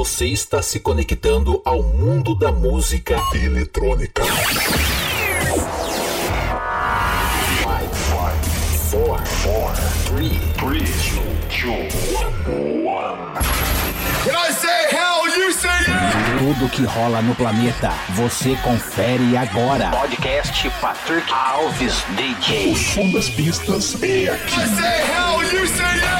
Você está se conectando ao mundo da música eletrônica. 5, 4, 3, 2, 1. Can I say hell? You say yeah! Tudo que rola no planeta, você confere agora. Podcast Patrick Alves DJ. O som das pistas é aqui. Can I say hell? You say yeah!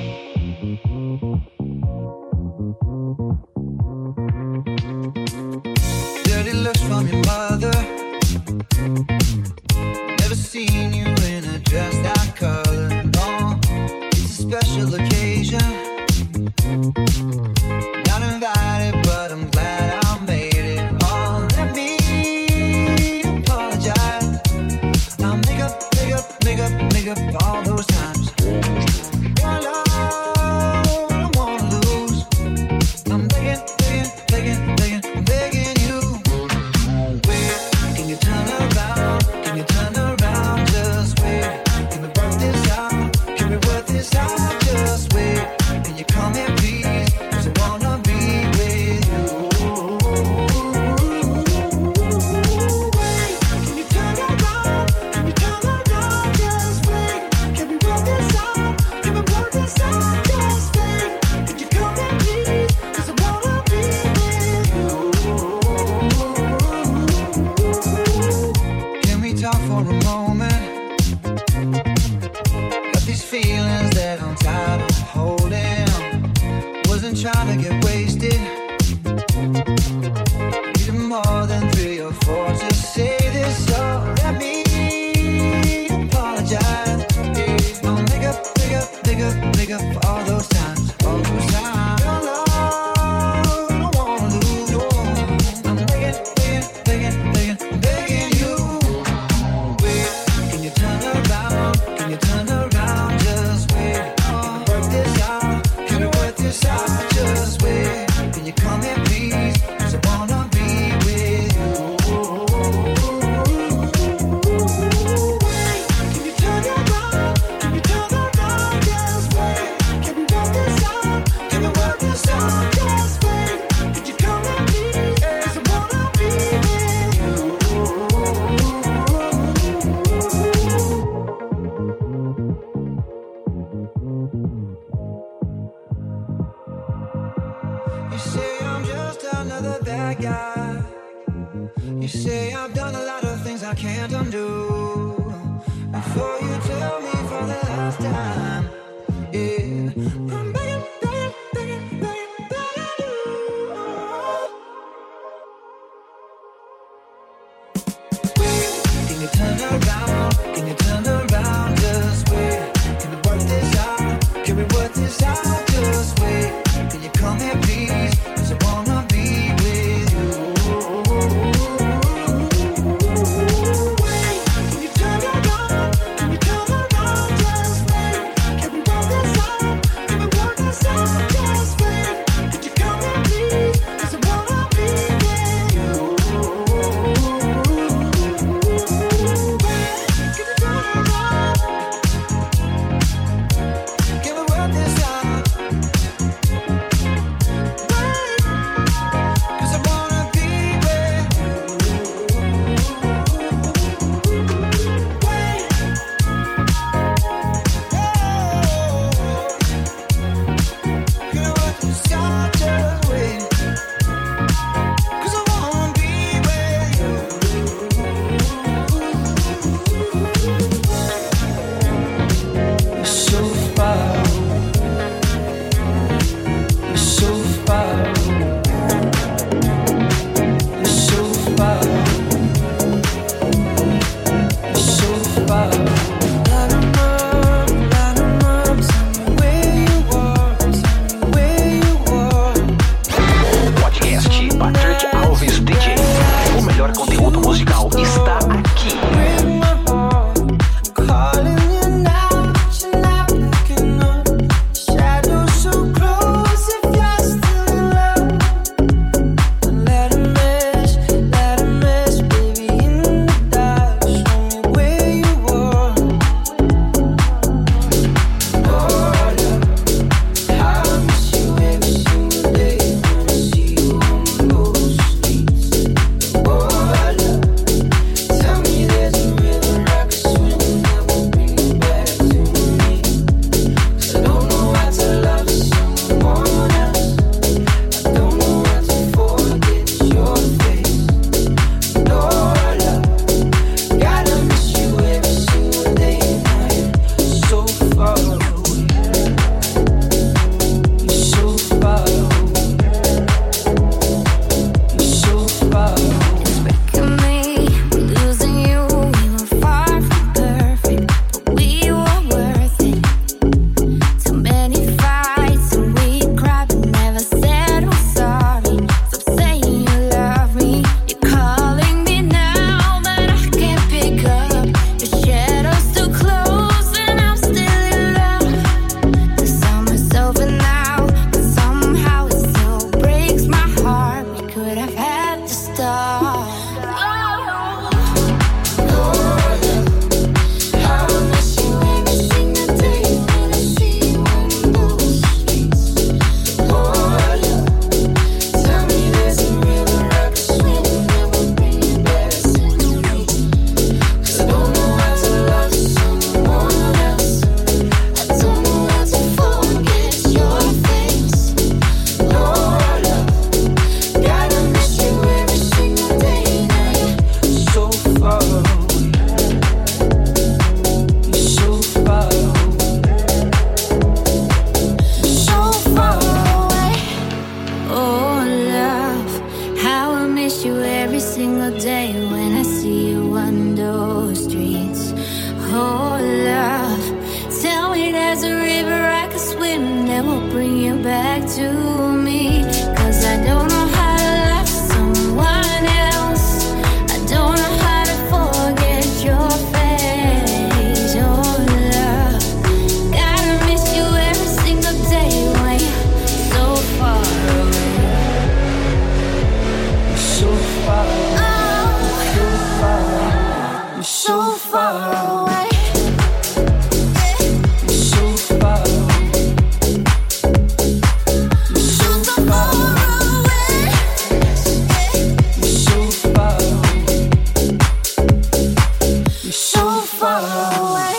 So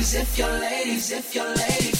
ladies if your ladies, if your lady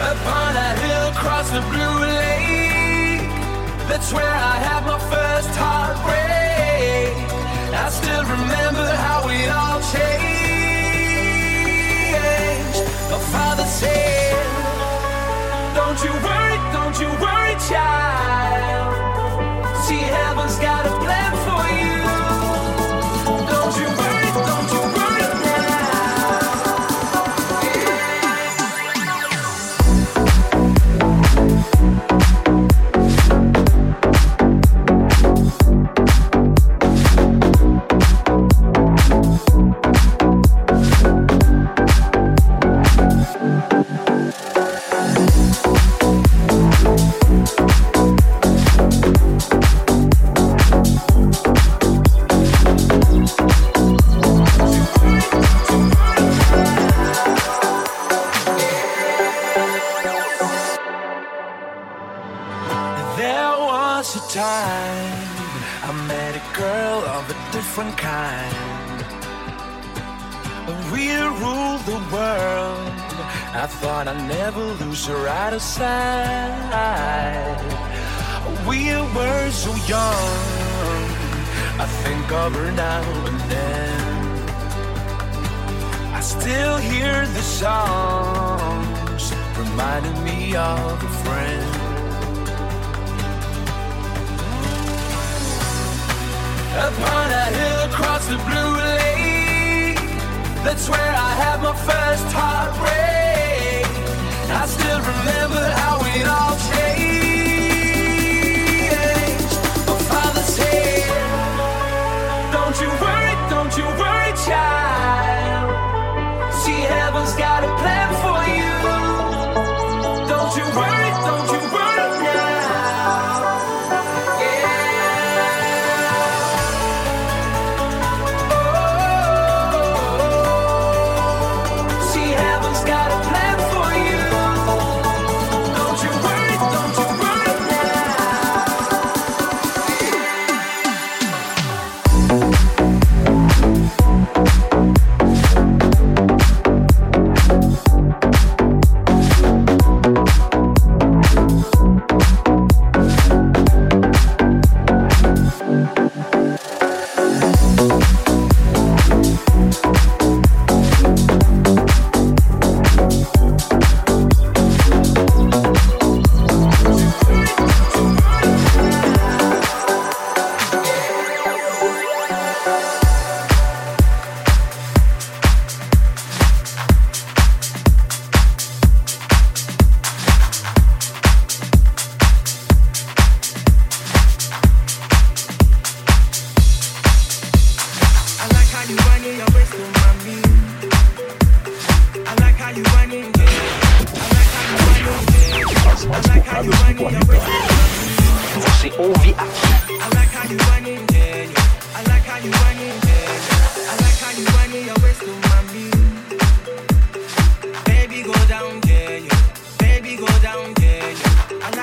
Upon a hill across the blue lake, that's where I had my first heartbreak. I still remember how we all changed. My father said, Don't you worry, don't you worry, child. See, heaven's got a plan for you. Out. We were so young. I think of her now and then. I still hear the songs reminding me of a friend. Upon a hill across the blue lake, that's where I had my first heartbreak. I still remember how it all changed.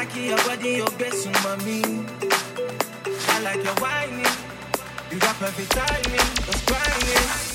Like your body, your best mommy. I like your whining. You got perfect timing. That's grinding.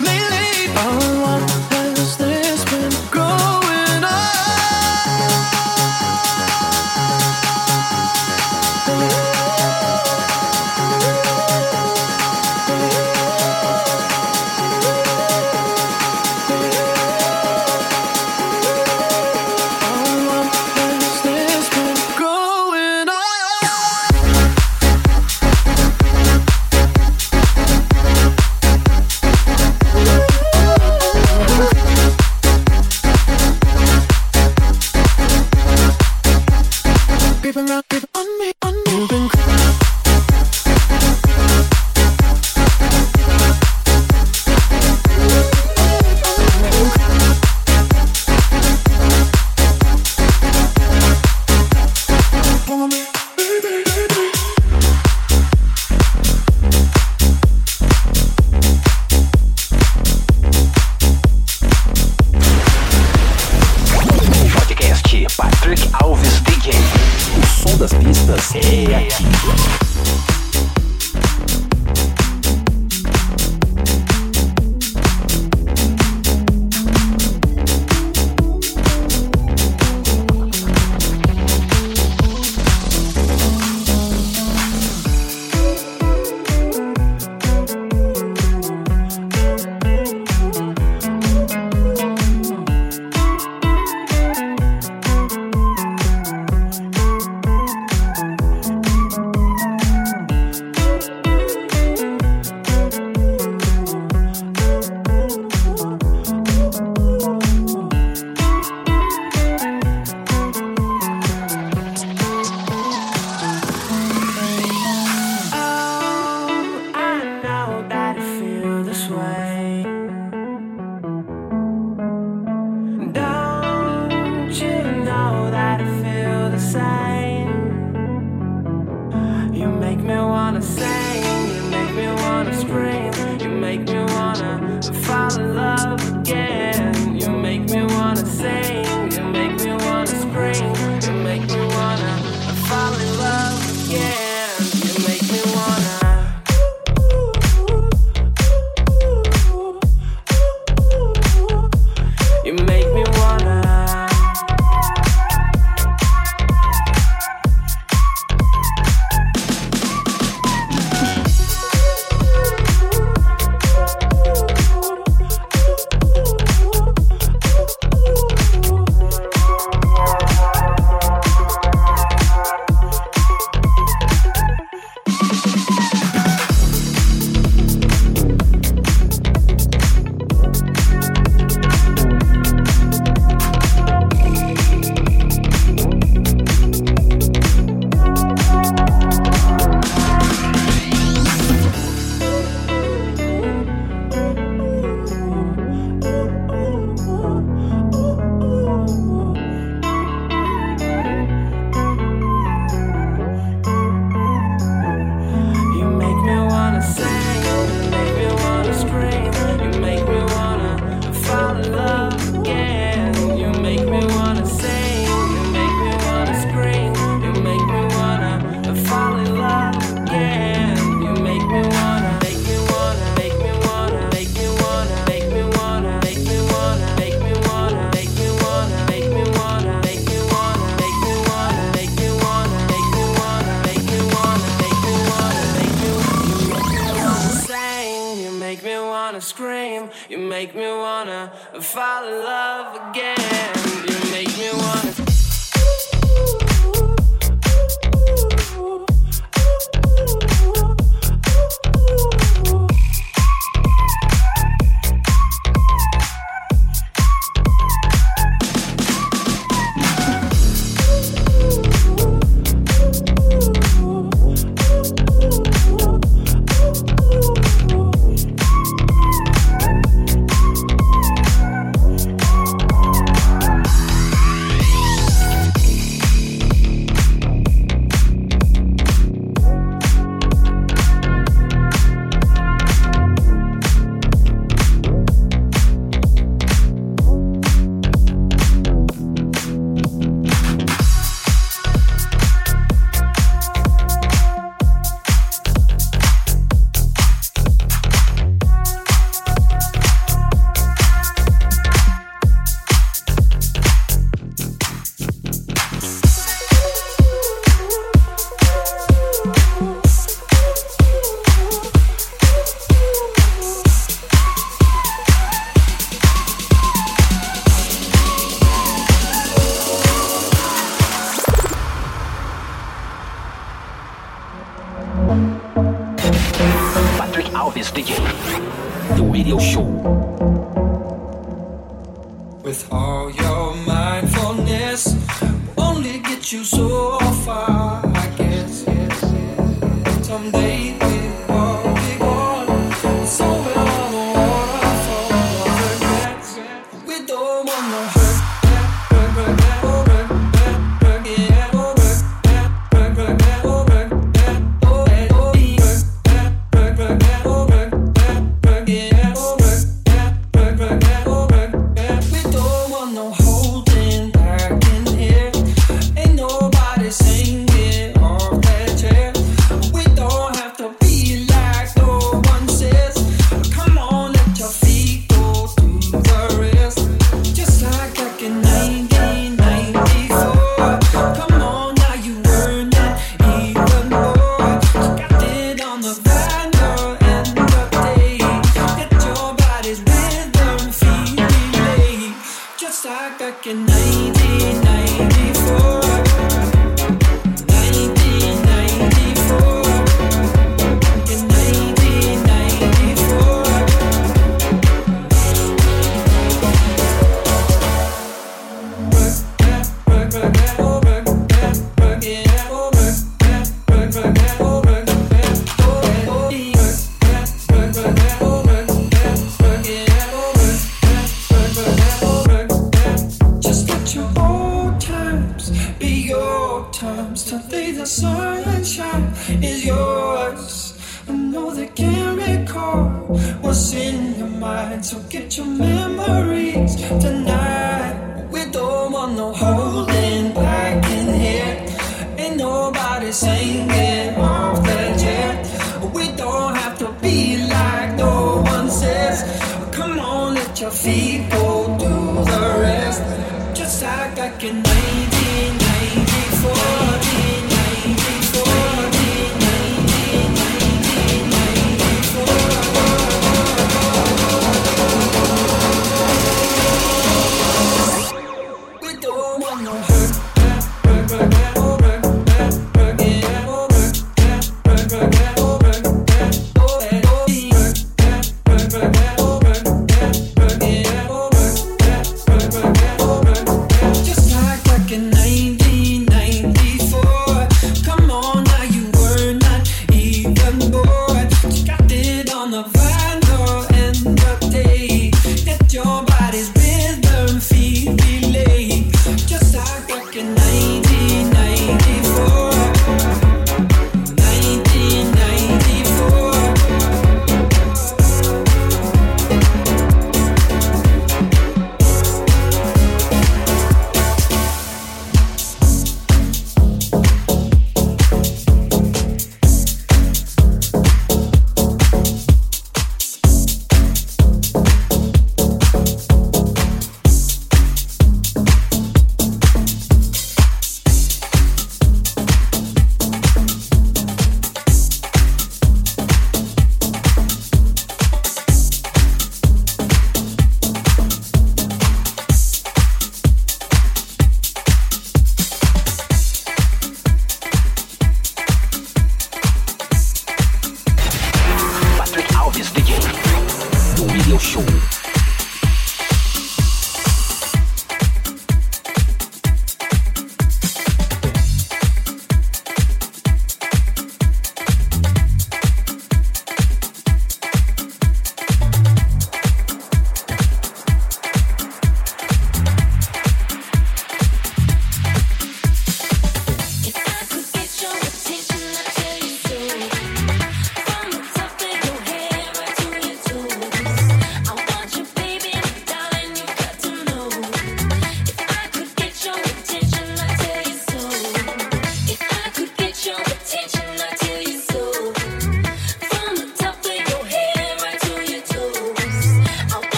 me wanna scream. You make me wanna fall in love again. You make me wanna.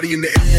Body in the air.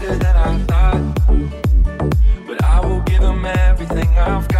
harder than I thought. But I will give them everything I've got.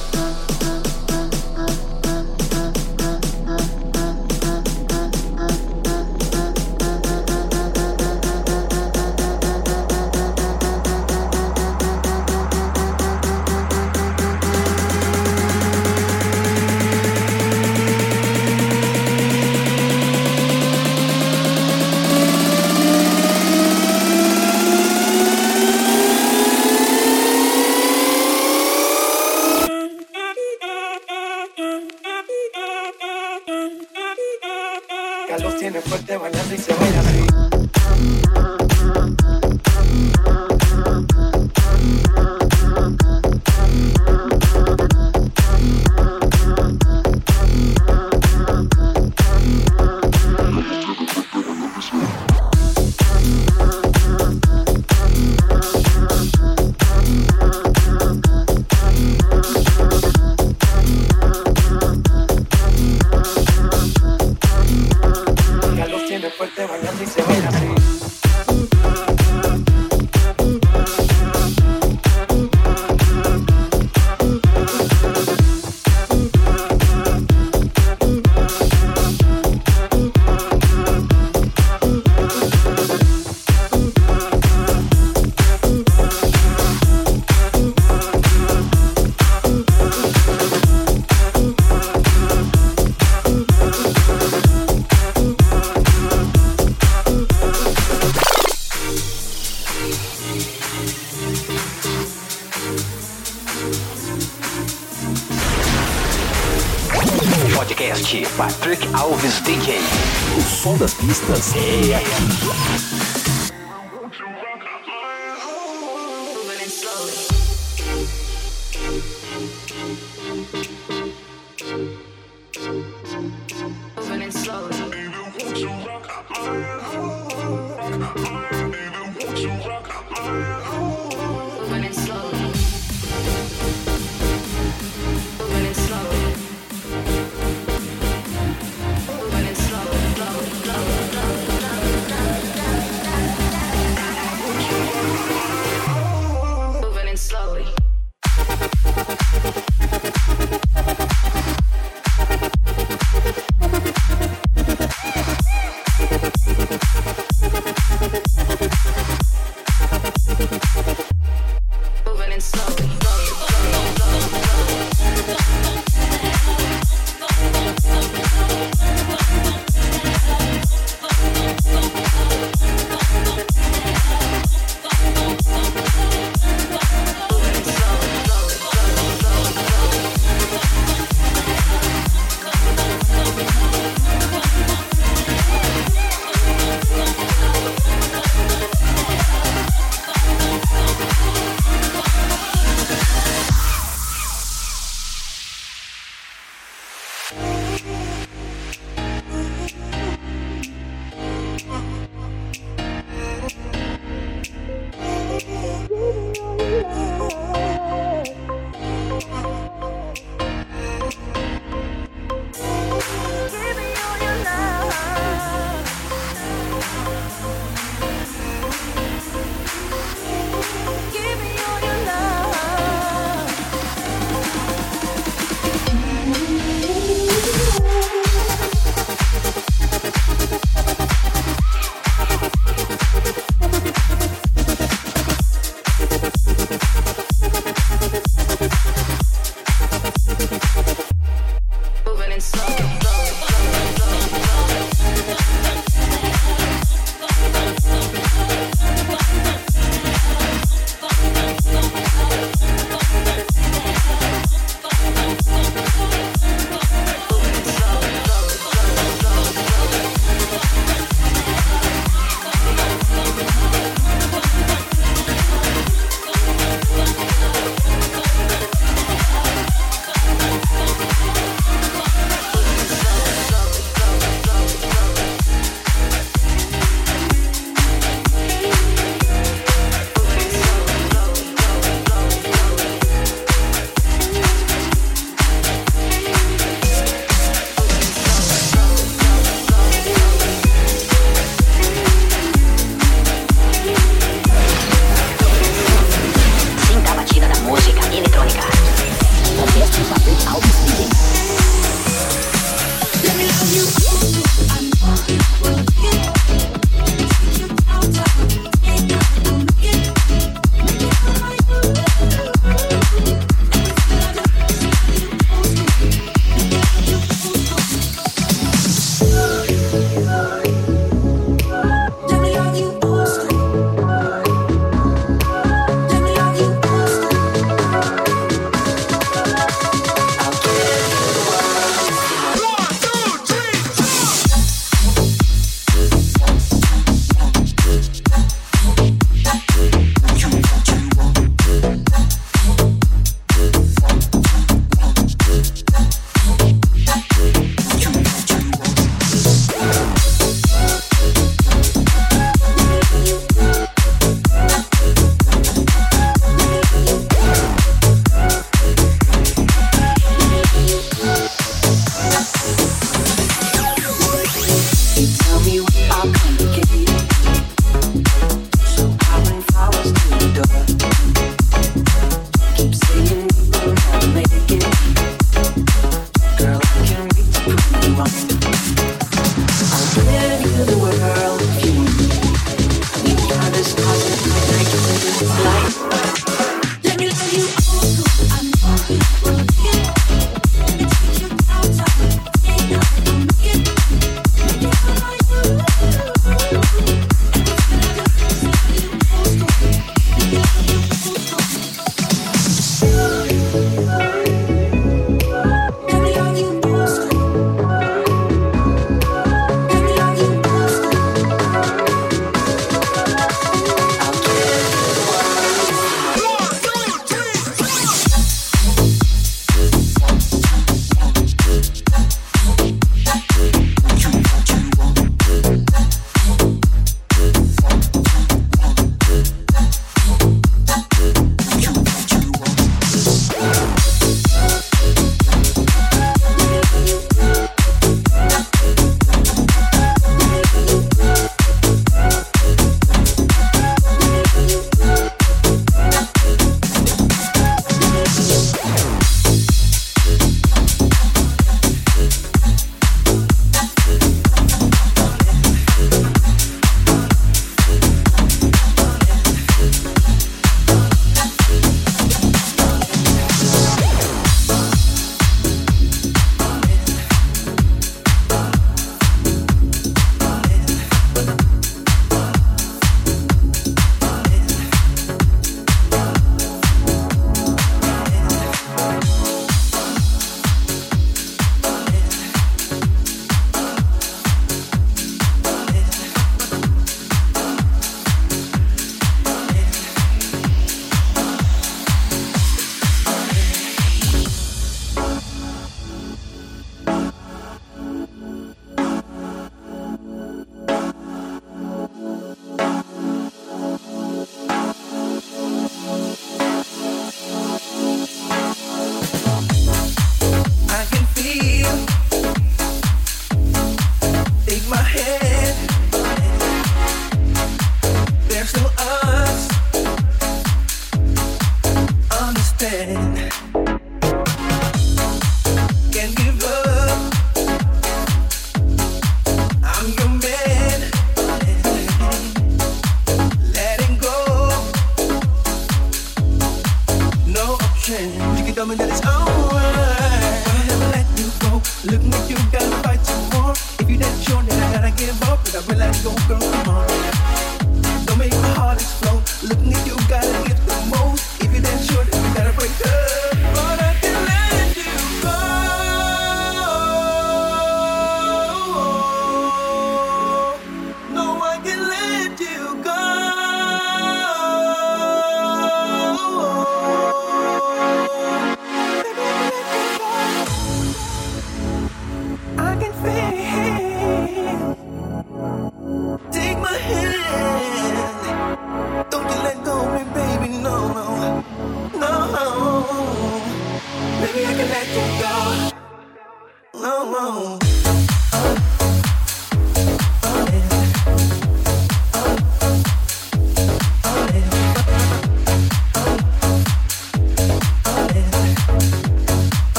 Das